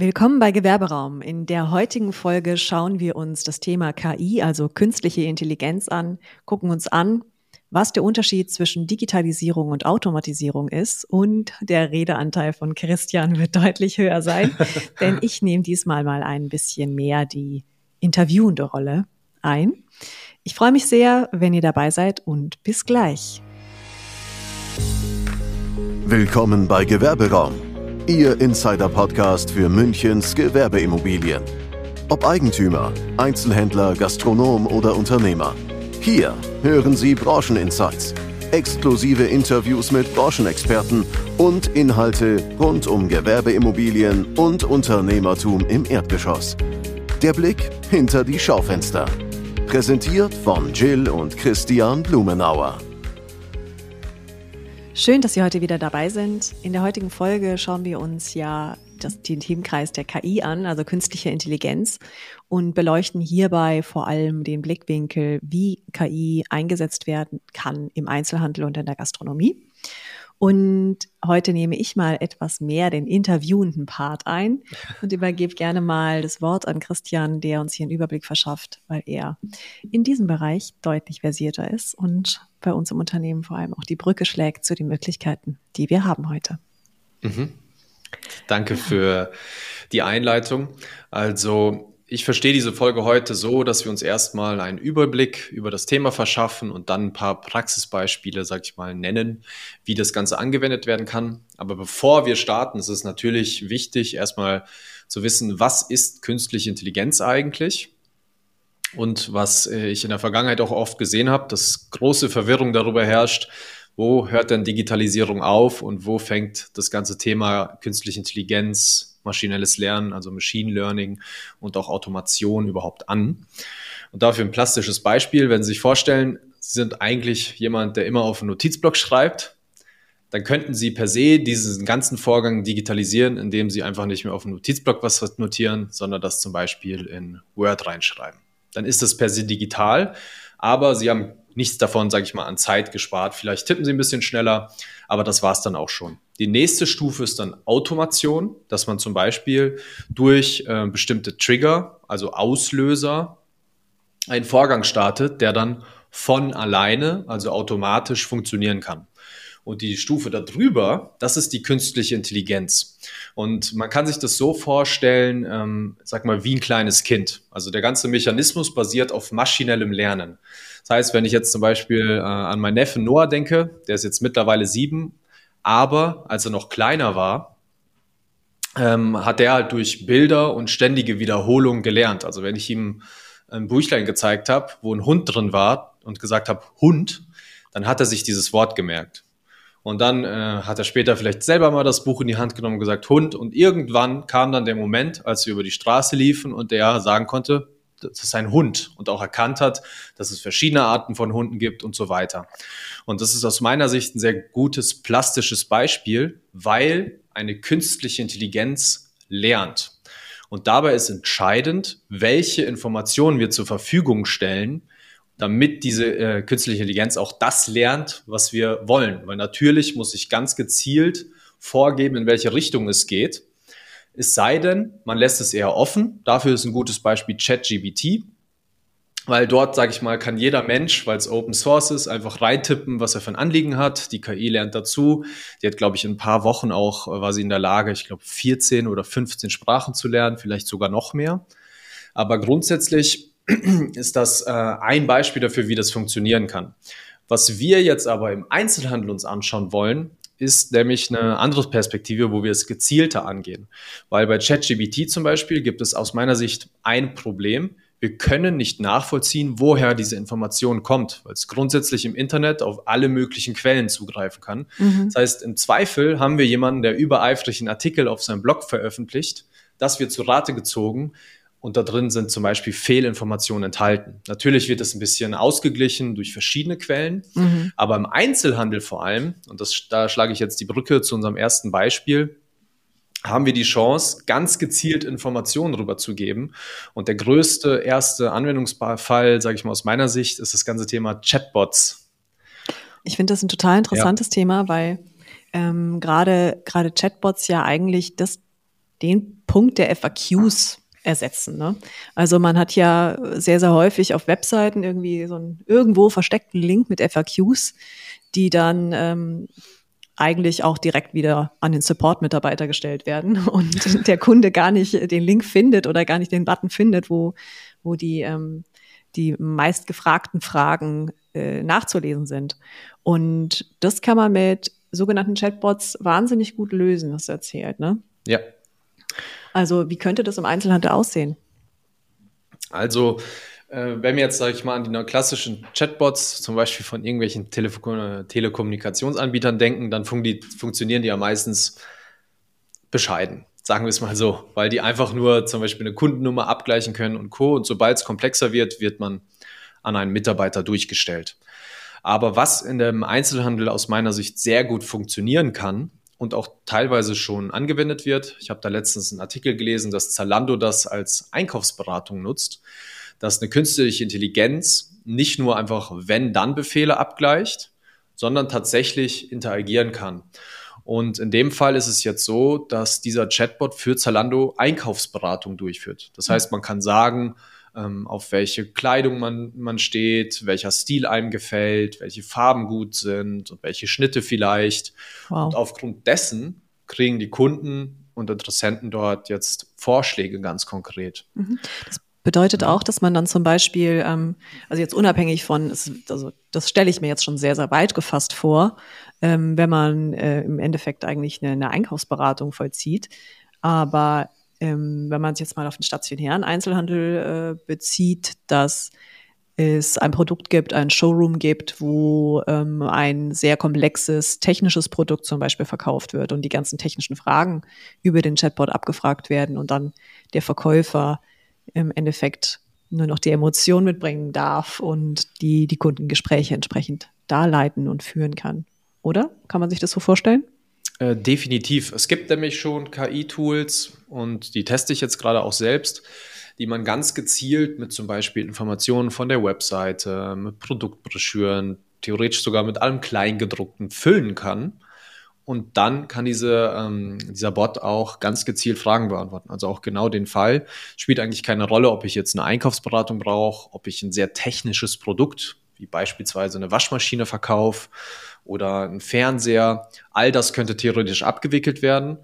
Willkommen bei Gewerberaum. In der heutigen Folge schauen wir uns das Thema KI, also künstliche Intelligenz an, gucken uns an, was der Unterschied zwischen Digitalisierung und Automatisierung ist. Und der Redeanteil von Christian wird deutlich höher sein, denn ich nehme diesmal mal ein bisschen mehr die interviewende Rolle ein. Ich freue mich sehr, wenn ihr dabei seid und bis gleich. Willkommen bei Gewerberaum Ihr Insider-Podcast für Münchens Gewerbeimmobilien. Ob Eigentümer, Einzelhändler, Gastronom oder Unternehmer. Hier hören Sie Brancheninsights, exklusive Interviews mit Branchenexperten und Inhalte rund um Gewerbeimmobilien und Unternehmertum im Erdgeschoss. Der Blick hinter die Schaufenster. Präsentiert von Jill und Christian Blumenauer. Schön, dass Sie heute wieder dabei sind. In der heutigen Folge schauen wir uns ja das, den Themenkreis der KI an, also künstliche Intelligenz, und beleuchten hierbei vor allem den Blickwinkel, wie KI eingesetzt werden kann im Einzelhandel und in der Gastronomie. Und heute nehme ich mal etwas mehr den interviewenden Part ein und übergebe gerne mal das Wort an Christian, der uns hier einen Überblick verschafft, weil er in diesem Bereich deutlich versierter ist und bei uns im Unternehmen vor allem auch die Brücke schlägt zu den Möglichkeiten, die wir haben heute. Mhm. Danke für die Einleitung. Also ich verstehe diese Folge heute so, dass wir uns erstmal einen Überblick über das Thema verschaffen und dann ein paar Praxisbeispiele, sag ich mal, nennen, wie das Ganze angewendet werden kann. Aber bevor wir starten, ist es natürlich wichtig, erstmal zu wissen, was ist künstliche Intelligenz eigentlich? Und was äh, ich in der Vergangenheit auch oft gesehen habe, dass große Verwirrung darüber herrscht, wo hört denn Digitalisierung auf und wo fängt das ganze Thema künstliche Intelligenz, maschinelles Lernen, also Machine Learning und auch Automation überhaupt an. Und dafür ein plastisches Beispiel, wenn Sie sich vorstellen, Sie sind eigentlich jemand, der immer auf einen Notizblock schreibt, dann könnten Sie per se diesen ganzen Vorgang digitalisieren, indem Sie einfach nicht mehr auf einen Notizblock was notieren, sondern das zum Beispiel in Word reinschreiben. Dann ist das per se digital, aber Sie haben nichts davon, sage ich mal, an Zeit gespart. Vielleicht tippen Sie ein bisschen schneller, aber das war es dann auch schon. Die nächste Stufe ist dann Automation, dass man zum Beispiel durch äh, bestimmte Trigger, also Auslöser, einen Vorgang startet, der dann von alleine, also automatisch funktionieren kann. Und die Stufe darüber, das ist die künstliche Intelligenz. Und man kann sich das so vorstellen, ähm, sag mal, wie ein kleines Kind. Also der ganze Mechanismus basiert auf maschinellem Lernen. Das heißt, wenn ich jetzt zum Beispiel äh, an meinen Neffen Noah denke, der ist jetzt mittlerweile sieben, aber als er noch kleiner war, ähm, hat er halt durch Bilder und ständige Wiederholung gelernt. Also wenn ich ihm ein Büchlein gezeigt habe, wo ein Hund drin war und gesagt habe, Hund, dann hat er sich dieses Wort gemerkt. Und dann äh, hat er später vielleicht selber mal das Buch in die Hand genommen und gesagt, Hund. Und irgendwann kam dann der Moment, als wir über die Straße liefen und er sagen konnte, das ist ein Hund und auch erkannt hat, dass es verschiedene Arten von Hunden gibt und so weiter. Und das ist aus meiner Sicht ein sehr gutes plastisches Beispiel, weil eine künstliche Intelligenz lernt. Und dabei ist entscheidend, welche Informationen wir zur Verfügung stellen, damit diese äh, künstliche Intelligenz auch das lernt, was wir wollen. Weil natürlich muss ich ganz gezielt vorgeben, in welche Richtung es geht. Es sei denn, man lässt es eher offen. Dafür ist ein gutes Beispiel ChatGBT, weil dort, sage ich mal, kann jeder Mensch, weil es Open Source ist, einfach reintippen, was er für ein Anliegen hat. Die KI lernt dazu. Die hat, glaube ich, in ein paar Wochen auch, äh, war sie in der Lage, ich glaube, 14 oder 15 Sprachen zu lernen, vielleicht sogar noch mehr. Aber grundsätzlich ist das äh, ein Beispiel dafür, wie das funktionieren kann. Was wir jetzt aber im Einzelhandel uns anschauen wollen, ist nämlich eine andere Perspektive, wo wir es gezielter angehen. Weil bei ChatGBT zum Beispiel gibt es aus meiner Sicht ein Problem. Wir können nicht nachvollziehen, woher diese Information kommt, weil es grundsätzlich im Internet auf alle möglichen Quellen zugreifen kann. Mhm. Das heißt, im Zweifel haben wir jemanden, der übereifrig einen Artikel auf seinem Blog veröffentlicht, das wird zu Rate gezogen, und da drin sind zum Beispiel Fehlinformationen enthalten. Natürlich wird das ein bisschen ausgeglichen durch verschiedene Quellen, mhm. aber im Einzelhandel vor allem, und das, da schlage ich jetzt die Brücke zu unserem ersten Beispiel, haben wir die Chance, ganz gezielt Informationen rüberzugeben. Und der größte erste Anwendungsfall, sage ich mal aus meiner Sicht, ist das ganze Thema Chatbots. Ich finde das ein total interessantes ja. Thema, weil ähm, gerade gerade Chatbots ja eigentlich das den Punkt der FAQs ersetzen. Ne? Also man hat ja sehr, sehr häufig auf Webseiten irgendwie so einen irgendwo versteckten Link mit FAQs, die dann ähm, eigentlich auch direkt wieder an den Support-Mitarbeiter gestellt werden und der Kunde gar nicht den Link findet oder gar nicht den Button findet, wo, wo die, ähm, die meistgefragten Fragen äh, nachzulesen sind. Und das kann man mit sogenannten Chatbots wahnsinnig gut lösen, hast du erzählt, ne? Ja. Also wie könnte das im Einzelhandel aussehen? Also äh, wenn wir jetzt, sage ich mal, an die klassischen Chatbots, zum Beispiel von irgendwelchen Tele Telekommunikationsanbietern denken, dann fun die, funktionieren die ja meistens bescheiden, sagen wir es mal so, weil die einfach nur zum Beispiel eine Kundennummer abgleichen können und Co. Und sobald es komplexer wird, wird man an einen Mitarbeiter durchgestellt. Aber was in dem Einzelhandel aus meiner Sicht sehr gut funktionieren kann und auch teilweise schon angewendet wird, ich habe da letztens einen Artikel gelesen, dass Zalando das als Einkaufsberatung nutzt dass eine künstliche Intelligenz nicht nur einfach Wenn-Dann-Befehle abgleicht, sondern tatsächlich interagieren kann. Und in dem Fall ist es jetzt so, dass dieser Chatbot für Zalando Einkaufsberatung durchführt. Das heißt, man kann sagen, ähm, auf welche Kleidung man, man steht, welcher Stil einem gefällt, welche Farben gut sind und welche Schnitte vielleicht. Wow. Und aufgrund dessen kriegen die Kunden und Interessenten dort jetzt Vorschläge ganz konkret. Mhm. Das Bedeutet auch, dass man dann zum Beispiel, ähm, also jetzt unabhängig von, also das stelle ich mir jetzt schon sehr, sehr weit gefasst vor, ähm, wenn man äh, im Endeffekt eigentlich eine, eine Einkaufsberatung vollzieht. Aber ähm, wenn man es jetzt mal auf den stationären Einzelhandel äh, bezieht, dass es ein Produkt gibt, ein Showroom gibt, wo ähm, ein sehr komplexes technisches Produkt zum Beispiel verkauft wird und die ganzen technischen Fragen über den Chatbot abgefragt werden und dann der Verkäufer im Endeffekt nur noch die Emotion mitbringen darf und die die Kundengespräche entsprechend darleiten und führen kann. Oder? Kann man sich das so vorstellen? Äh, definitiv. Es gibt nämlich schon KI-Tools und die teste ich jetzt gerade auch selbst, die man ganz gezielt mit zum Beispiel Informationen von der Webseite, mit Produktbroschüren, theoretisch sogar mit allem Kleingedruckten füllen kann und dann kann diese, ähm, dieser Bot auch ganz gezielt Fragen beantworten. Also auch genau den Fall. Spielt eigentlich keine Rolle, ob ich jetzt eine Einkaufsberatung brauche, ob ich ein sehr technisches Produkt, wie beispielsweise eine Waschmaschine verkaufe oder ein Fernseher. All das könnte theoretisch abgewickelt werden.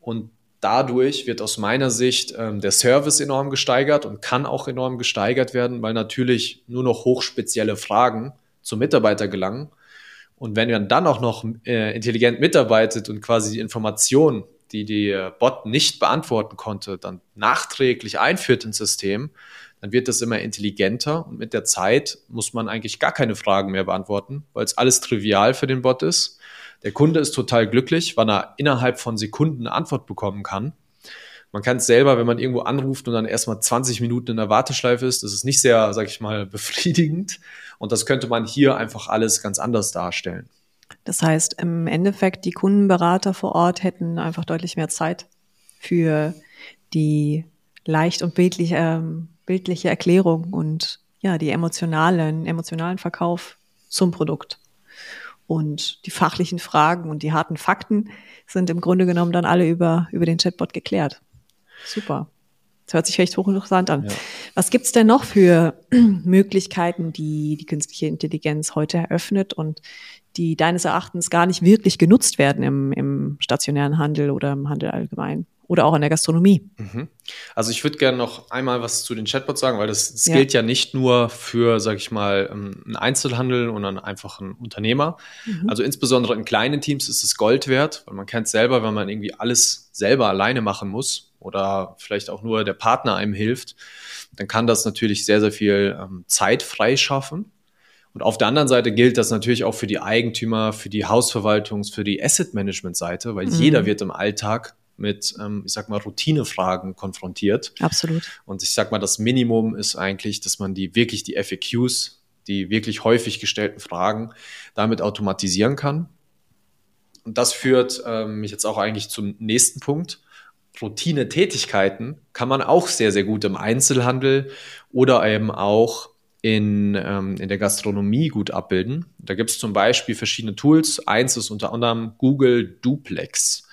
Und dadurch wird aus meiner Sicht ähm, der Service enorm gesteigert und kann auch enorm gesteigert werden, weil natürlich nur noch hochspezielle Fragen zum Mitarbeiter gelangen und wenn man dann auch noch äh, intelligent mitarbeitet und quasi die Informationen, die der Bot nicht beantworten konnte, dann nachträglich einführt ins System, dann wird das immer intelligenter und mit der Zeit muss man eigentlich gar keine Fragen mehr beantworten, weil es alles trivial für den Bot ist. Der Kunde ist total glücklich, wann er innerhalb von Sekunden eine Antwort bekommen kann. Man kann es selber, wenn man irgendwo anruft und dann erstmal 20 Minuten in der Warteschleife ist, das ist nicht sehr, sag ich mal, befriedigend. Und das könnte man hier einfach alles ganz anders darstellen. Das heißt, im Endeffekt, die Kundenberater vor Ort hätten einfach deutlich mehr Zeit für die leicht und bildliche, ähm, bildliche Erklärung und ja, die emotionalen, emotionalen Verkauf zum Produkt. Und die fachlichen Fragen und die harten Fakten sind im Grunde genommen dann alle über, über den Chatbot geklärt. Super. Das hört sich recht hochinteressant an. Ja. Was gibt's denn noch für Möglichkeiten, die die künstliche Intelligenz heute eröffnet und die deines Erachtens gar nicht wirklich genutzt werden im, im stationären Handel oder im Handel allgemein? Oder auch in der Gastronomie. Mhm. Also ich würde gerne noch einmal was zu den Chatbots sagen, weil das, das ja. gilt ja nicht nur für, sage ich mal, ähm, einen Einzelhandel und einen einfachen Unternehmer. Mhm. Also insbesondere in kleinen Teams ist es Gold wert, weil man kennt selber, wenn man irgendwie alles selber alleine machen muss, oder vielleicht auch nur der Partner einem hilft, dann kann das natürlich sehr, sehr viel ähm, Zeit freischaffen. Und auf der anderen Seite gilt das natürlich auch für die Eigentümer, für die Hausverwaltungs-, für die Asset-Management-Seite, weil mhm. jeder wird im Alltag mit, ähm, ich sag mal, Routinefragen konfrontiert. Absolut. Und ich sag mal, das Minimum ist eigentlich, dass man die wirklich die FAQs, die wirklich häufig gestellten Fragen, damit automatisieren kann. Und das führt ähm, mich jetzt auch eigentlich zum nächsten Punkt. Routine-Tätigkeiten kann man auch sehr, sehr gut im Einzelhandel oder eben auch in, ähm, in der Gastronomie gut abbilden. Da gibt es zum Beispiel verschiedene Tools. Eins ist unter anderem Google Duplex.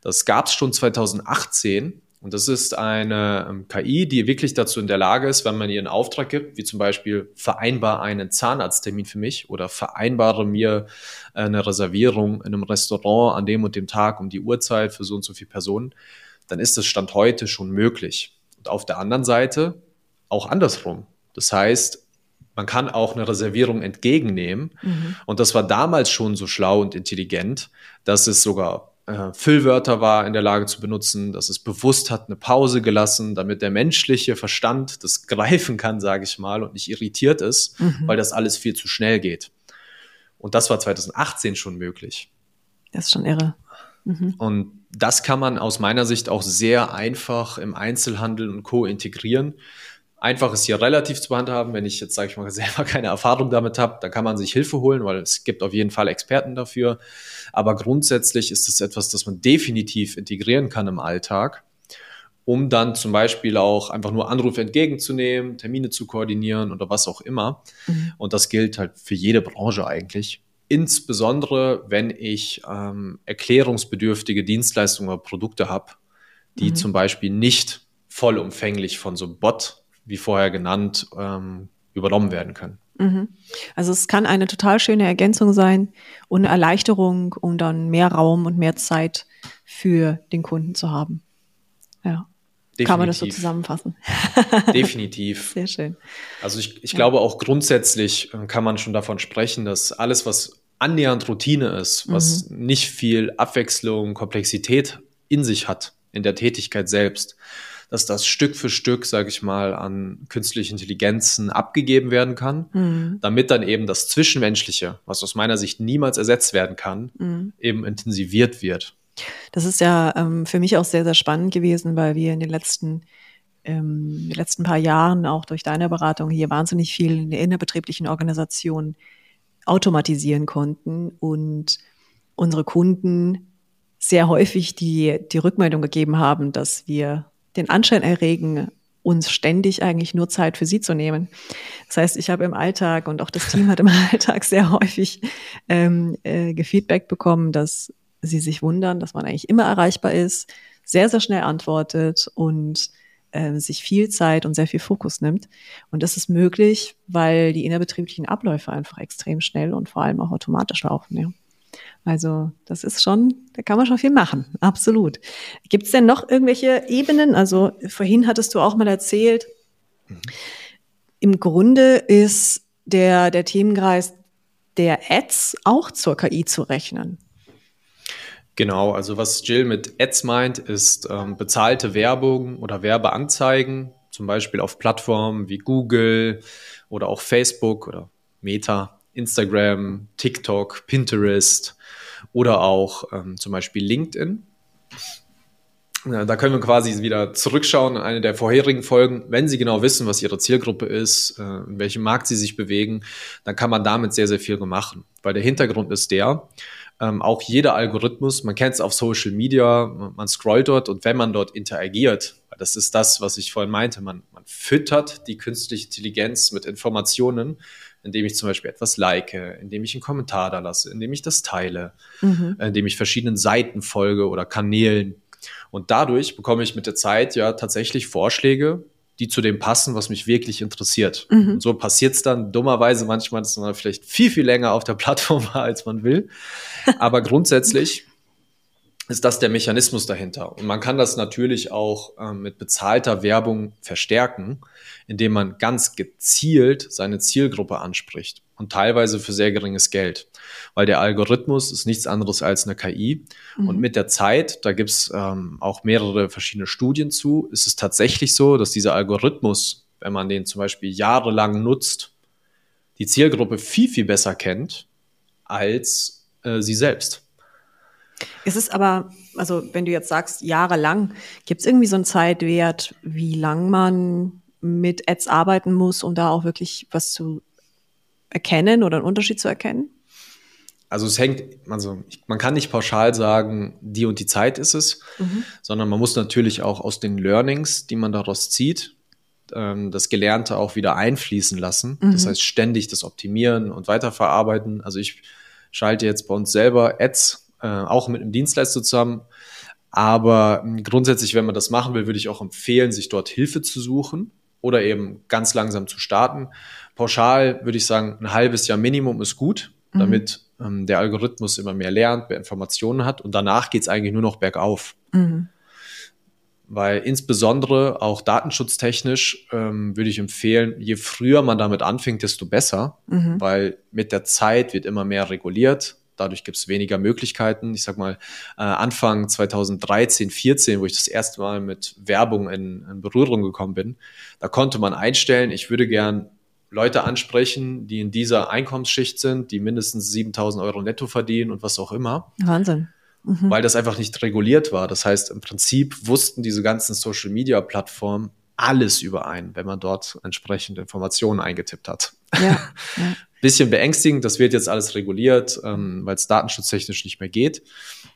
Das gab es schon 2018 Und das ist eine ähm, KI, die wirklich dazu in der Lage ist, wenn man ihr einen Auftrag gibt, wie zum Beispiel vereinbar einen Zahnarzttermin für mich oder vereinbare mir eine Reservierung in einem Restaurant an dem und dem Tag um die Uhrzeit für so und so viele Personen, dann ist das Stand heute schon möglich. Und auf der anderen Seite auch andersrum. Das heißt, man kann auch eine Reservierung entgegennehmen. Mhm. Und das war damals schon so schlau und intelligent, dass es sogar äh, Füllwörter war in der Lage zu benutzen, dass es bewusst hat eine Pause gelassen, damit der menschliche Verstand das greifen kann, sage ich mal, und nicht irritiert ist, mhm. weil das alles viel zu schnell geht. Und das war 2018 schon möglich. Das ist schon irre. Mhm. Und das kann man aus meiner Sicht auch sehr einfach im Einzelhandel und Co. integrieren einfach ist hier relativ zu handhaben. Wenn ich jetzt, sage ich mal, selber keine Erfahrung damit habe, dann kann man sich Hilfe holen, weil es gibt auf jeden Fall Experten dafür. Aber grundsätzlich ist es etwas, das man definitiv integrieren kann im Alltag, um dann zum Beispiel auch einfach nur Anrufe entgegenzunehmen, Termine zu koordinieren oder was auch immer. Mhm. Und das gilt halt für jede Branche eigentlich. Insbesondere, wenn ich ähm, erklärungsbedürftige Dienstleistungen oder Produkte habe, die mhm. zum Beispiel nicht vollumfänglich von so Bot wie vorher genannt, ähm, übernommen werden können. Mhm. Also es kann eine total schöne Ergänzung sein und eine Erleichterung, um dann mehr Raum und mehr Zeit für den Kunden zu haben. Ja. Definitiv. Kann man das so zusammenfassen? Definitiv. Sehr schön. Also ich, ich ja. glaube auch grundsätzlich äh, kann man schon davon sprechen, dass alles, was annähernd Routine ist, was mhm. nicht viel Abwechslung, Komplexität in sich hat, in der Tätigkeit selbst, dass das Stück für Stück, sage ich mal, an künstliche Intelligenzen abgegeben werden kann, mhm. damit dann eben das Zwischenmenschliche, was aus meiner Sicht niemals ersetzt werden kann, mhm. eben intensiviert wird. Das ist ja ähm, für mich auch sehr, sehr spannend gewesen, weil wir in den letzten ähm, in den letzten paar Jahren auch durch deine Beratung hier wahnsinnig viel in der innerbetrieblichen Organisation automatisieren konnten und unsere Kunden sehr häufig die, die Rückmeldung gegeben haben, dass wir den Anschein erregen, uns ständig eigentlich nur Zeit für sie zu nehmen. Das heißt, ich habe im Alltag und auch das Team hat im Alltag sehr häufig ähm, äh, gefeedback bekommen, dass sie sich wundern, dass man eigentlich immer erreichbar ist, sehr, sehr schnell antwortet und äh, sich viel Zeit und sehr viel Fokus nimmt. Und das ist möglich, weil die innerbetrieblichen Abläufe einfach extrem schnell und vor allem auch automatisch laufen. Ja. Also das ist schon, da kann man schon viel machen, absolut. Gibt es denn noch irgendwelche Ebenen? Also vorhin hattest du auch mal erzählt, mhm. im Grunde ist der, der Themenkreis der Ads auch zur KI zu rechnen. Genau, also was Jill mit Ads meint, ist ähm, bezahlte Werbung oder Werbeanzeigen, zum Beispiel auf Plattformen wie Google oder auch Facebook oder Meta, Instagram, TikTok, Pinterest oder auch ähm, zum Beispiel LinkedIn. Da können wir quasi wieder zurückschauen in eine der vorherigen Folgen. Wenn Sie genau wissen, was Ihre Zielgruppe ist, äh, in welchem Markt Sie sich bewegen, dann kann man damit sehr, sehr viel machen. Weil der Hintergrund ist der, ähm, auch jeder Algorithmus, man kennt es auf Social Media, man scrollt dort und wenn man dort interagiert, das ist das, was ich vorhin meinte, man, man füttert die künstliche Intelligenz mit Informationen, indem ich zum Beispiel etwas like, indem ich einen Kommentar da lasse, indem ich das teile, mhm. indem ich verschiedenen Seiten folge oder Kanälen. Und dadurch bekomme ich mit der Zeit ja tatsächlich Vorschläge, die zu dem passen, was mich wirklich interessiert. Mhm. Und so passiert es dann dummerweise manchmal, dass man vielleicht viel, viel länger auf der Plattform war, als man will. Aber grundsätzlich ist das der Mechanismus dahinter. Und man kann das natürlich auch ähm, mit bezahlter Werbung verstärken, indem man ganz gezielt seine Zielgruppe anspricht und teilweise für sehr geringes Geld. Weil der Algorithmus ist nichts anderes als eine KI. Mhm. Und mit der Zeit, da gibt's ähm, auch mehrere verschiedene Studien zu, ist es tatsächlich so, dass dieser Algorithmus, wenn man den zum Beispiel jahrelang nutzt, die Zielgruppe viel, viel besser kennt als äh, sie selbst. Es ist aber, also wenn du jetzt sagst, jahrelang, gibt es irgendwie so einen Zeitwert, wie lang man mit Ads arbeiten muss, um da auch wirklich was zu erkennen oder einen Unterschied zu erkennen? Also es hängt, also man kann nicht pauschal sagen, die und die Zeit ist es, mhm. sondern man muss natürlich auch aus den Learnings, die man daraus zieht, ähm, das Gelernte auch wieder einfließen lassen. Mhm. Das heißt, ständig das Optimieren und Weiterverarbeiten. Also ich schalte jetzt bei uns selber Ads äh, auch mit einem Dienstleister zusammen. Aber ähm, grundsätzlich, wenn man das machen will, würde ich auch empfehlen, sich dort Hilfe zu suchen oder eben ganz langsam zu starten. Pauschal würde ich sagen, ein halbes Jahr Minimum ist gut, mhm. damit ähm, der Algorithmus immer mehr lernt, mehr Informationen hat und danach geht es eigentlich nur noch bergauf. Mhm. Weil insbesondere auch datenschutztechnisch ähm, würde ich empfehlen, je früher man damit anfängt, desto besser, mhm. weil mit der Zeit wird immer mehr reguliert. Dadurch gibt es weniger Möglichkeiten. Ich sag mal, äh, Anfang 2013, 14, wo ich das erste Mal mit Werbung in, in Berührung gekommen bin, da konnte man einstellen, ich würde gern Leute ansprechen, die in dieser Einkommensschicht sind, die mindestens 7000 Euro netto verdienen und was auch immer. Wahnsinn. Mhm. Weil das einfach nicht reguliert war. Das heißt, im Prinzip wussten diese ganzen Social Media Plattformen alles über einen, wenn man dort entsprechende Informationen eingetippt hat. Ja, ja. Bisschen beängstigend, das wird jetzt alles reguliert, ähm, weil es datenschutztechnisch nicht mehr geht.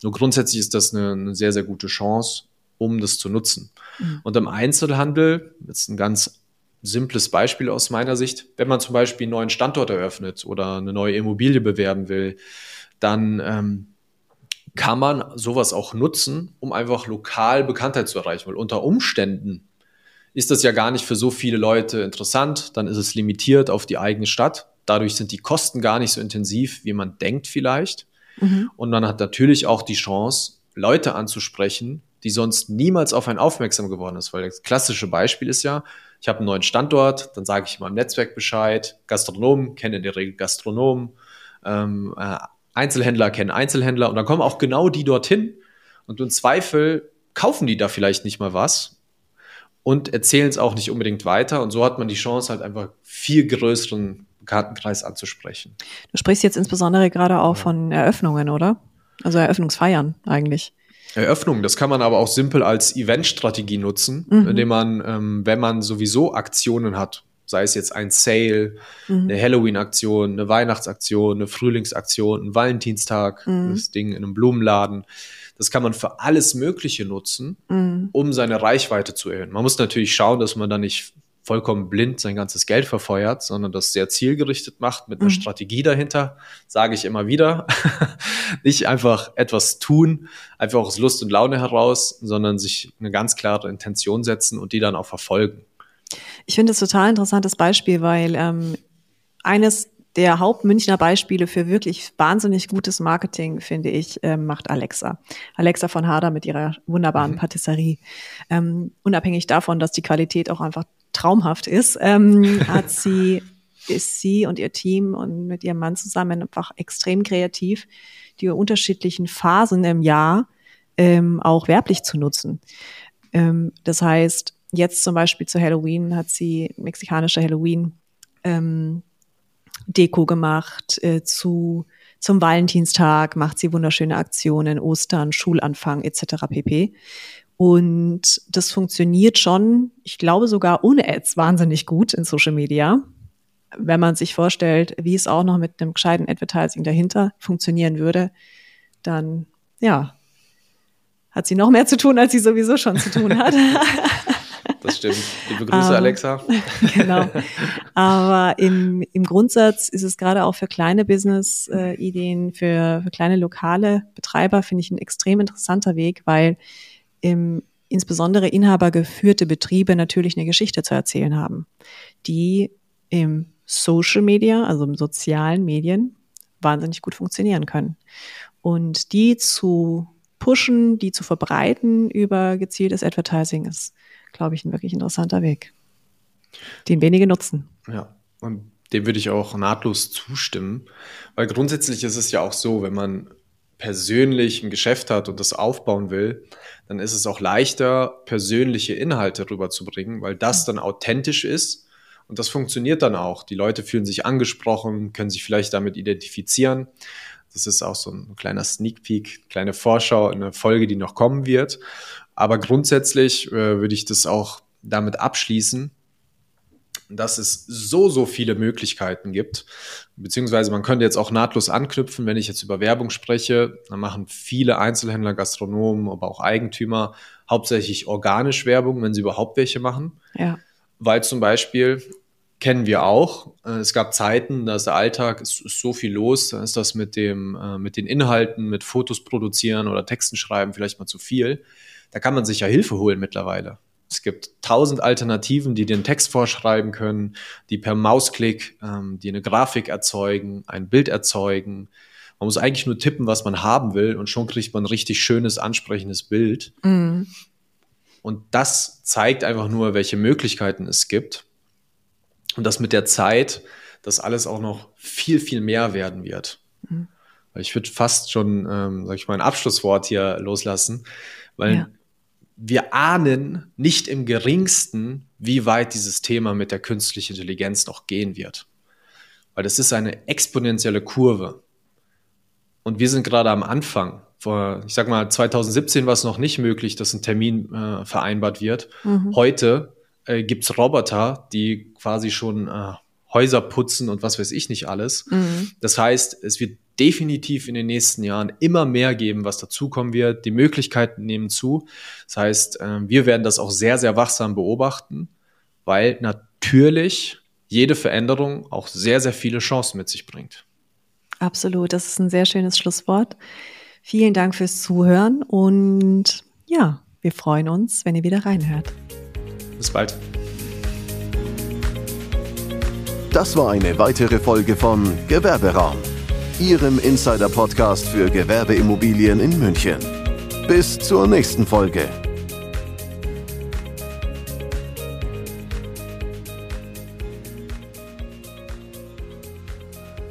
Nur grundsätzlich ist das eine, eine sehr, sehr gute Chance, um das zu nutzen. Mhm. Und im Einzelhandel, jetzt ein ganz simples Beispiel aus meiner Sicht, wenn man zum Beispiel einen neuen Standort eröffnet oder eine neue Immobilie bewerben will, dann ähm, kann man sowas auch nutzen, um einfach lokal Bekanntheit zu erreichen. Weil unter Umständen ist das ja gar nicht für so viele Leute interessant, dann ist es limitiert auf die eigene Stadt. Dadurch sind die Kosten gar nicht so intensiv, wie man denkt vielleicht. Mhm. Und man hat natürlich auch die Chance, Leute anzusprechen, die sonst niemals auf einen aufmerksam geworden ist. Weil das klassische Beispiel ist ja, ich habe einen neuen Standort, dann sage ich meinem Netzwerk Bescheid, Gastronomen kennen in der Regel Gastronomen, ähm, äh, Einzelhändler kennen Einzelhändler und dann kommen auch genau die dorthin und im Zweifel kaufen die da vielleicht nicht mal was und erzählen es auch nicht unbedingt weiter und so hat man die Chance halt einfach viel größeren Kartenkreis anzusprechen. Du sprichst jetzt insbesondere gerade auch ja. von Eröffnungen, oder? Also Eröffnungsfeiern eigentlich. Eröffnung. Das kann man aber auch simpel als Eventstrategie nutzen, mhm. indem man, ähm, wenn man sowieso Aktionen hat, sei es jetzt ein Sale, mhm. eine Halloween-Aktion, eine Weihnachtsaktion, eine Frühlingsaktion, ein Valentinstag, mhm. das Ding in einem Blumenladen. Das kann man für alles Mögliche nutzen, mhm. um seine Reichweite zu erhöhen. Man muss natürlich schauen, dass man da nicht vollkommen blind sein ganzes Geld verfeuert, sondern das sehr zielgerichtet macht mit einer mhm. Strategie dahinter, sage ich immer wieder. Nicht einfach etwas tun, einfach aus Lust und Laune heraus, sondern sich eine ganz klare Intention setzen und die dann auch verfolgen. Ich finde das total interessantes Beispiel, weil ähm, eines der Hauptmünchner Beispiele für wirklich wahnsinnig gutes Marketing, finde ich, äh, macht Alexa. Alexa von Harder mit ihrer wunderbaren mhm. Patisserie. Ähm, unabhängig davon, dass die Qualität auch einfach traumhaft ist, ähm, hat sie, ist sie und ihr Team und mit ihrem Mann zusammen einfach extrem kreativ, die unterschiedlichen Phasen im Jahr ähm, auch werblich zu nutzen. Ähm, das heißt, jetzt zum Beispiel zu Halloween hat sie mexikanische Halloween ähm, Deko gemacht, äh, zu zum Valentinstag macht sie wunderschöne Aktionen, Ostern, Schulanfang etc. pp. Und das funktioniert schon, ich glaube sogar ohne Ads wahnsinnig gut in Social Media. Wenn man sich vorstellt, wie es auch noch mit einem gescheiten Advertising dahinter funktionieren würde, dann ja, hat sie noch mehr zu tun, als sie sowieso schon zu tun hat. Stimmt. Liebe Grüße, um, ähm, Alexa. Genau. Aber im, im Grundsatz ist es gerade auch für kleine Business-Ideen, für, für kleine lokale Betreiber, finde ich ein extrem interessanter Weg, weil im, insbesondere inhabergeführte Betriebe natürlich eine Geschichte zu erzählen haben, die im Social Media, also im sozialen Medien, wahnsinnig gut funktionieren können. Und die zu pushen, die zu verbreiten über gezieltes Advertising ist, glaube ich, ein wirklich interessanter Weg, den wenige nutzen. Ja, und dem würde ich auch nahtlos zustimmen, weil grundsätzlich ist es ja auch so, wenn man persönlich ein Geschäft hat und das aufbauen will, dann ist es auch leichter, persönliche Inhalte rüberzubringen, weil das dann authentisch ist und das funktioniert dann auch. Die Leute fühlen sich angesprochen, können sich vielleicht damit identifizieren. Das ist auch so ein kleiner Sneak Peek, kleine Vorschau, eine Folge, die noch kommen wird. Aber grundsätzlich äh, würde ich das auch damit abschließen, dass es so, so viele Möglichkeiten gibt. Beziehungsweise man könnte jetzt auch nahtlos anknüpfen, wenn ich jetzt über Werbung spreche, dann machen viele Einzelhändler, Gastronomen, aber auch Eigentümer hauptsächlich organisch Werbung, wenn sie überhaupt welche machen. Ja. Weil zum Beispiel kennen wir auch. Äh, es gab Zeiten, da ist der Alltag, ist so viel los, da ist das mit dem, äh, mit den Inhalten, mit Fotos produzieren oder Texten schreiben vielleicht mal zu viel. Da kann man sich ja Hilfe holen mittlerweile. Es gibt tausend Alternativen, die den Text vorschreiben können, die per Mausklick, ähm, die eine Grafik erzeugen, ein Bild erzeugen. Man muss eigentlich nur tippen, was man haben will und schon kriegt man ein richtig schönes, ansprechendes Bild. Mhm. Und das zeigt einfach nur, welche Möglichkeiten es gibt. Und dass mit der Zeit das alles auch noch viel, viel mehr werden wird. Mhm. Ich würde fast schon, ähm, sag ich mal, ein Abschlusswort hier loslassen, weil ja. wir ahnen nicht im geringsten, wie weit dieses Thema mit der künstlichen Intelligenz noch gehen wird. Weil das ist eine exponentielle Kurve. Und wir sind gerade am Anfang. Vor, ich sag mal, 2017 war es noch nicht möglich, dass ein Termin äh, vereinbart wird. Mhm. Heute äh, gibt es Roboter, die quasi schon äh, Häuser putzen und was weiß ich nicht alles. Mhm. Das heißt, es wird definitiv in den nächsten Jahren immer mehr geben, was dazukommen wird. Die Möglichkeiten nehmen zu. Das heißt, äh, wir werden das auch sehr, sehr wachsam beobachten, weil natürlich jede Veränderung auch sehr, sehr viele Chancen mit sich bringt. Absolut, das ist ein sehr schönes Schlusswort. Vielen Dank fürs Zuhören und ja, wir freuen uns, wenn ihr wieder reinhört. Bis bald. Das war eine weitere Folge von Gewerberaum, Ihrem Insider-Podcast für Gewerbeimmobilien in München. Bis zur nächsten Folge.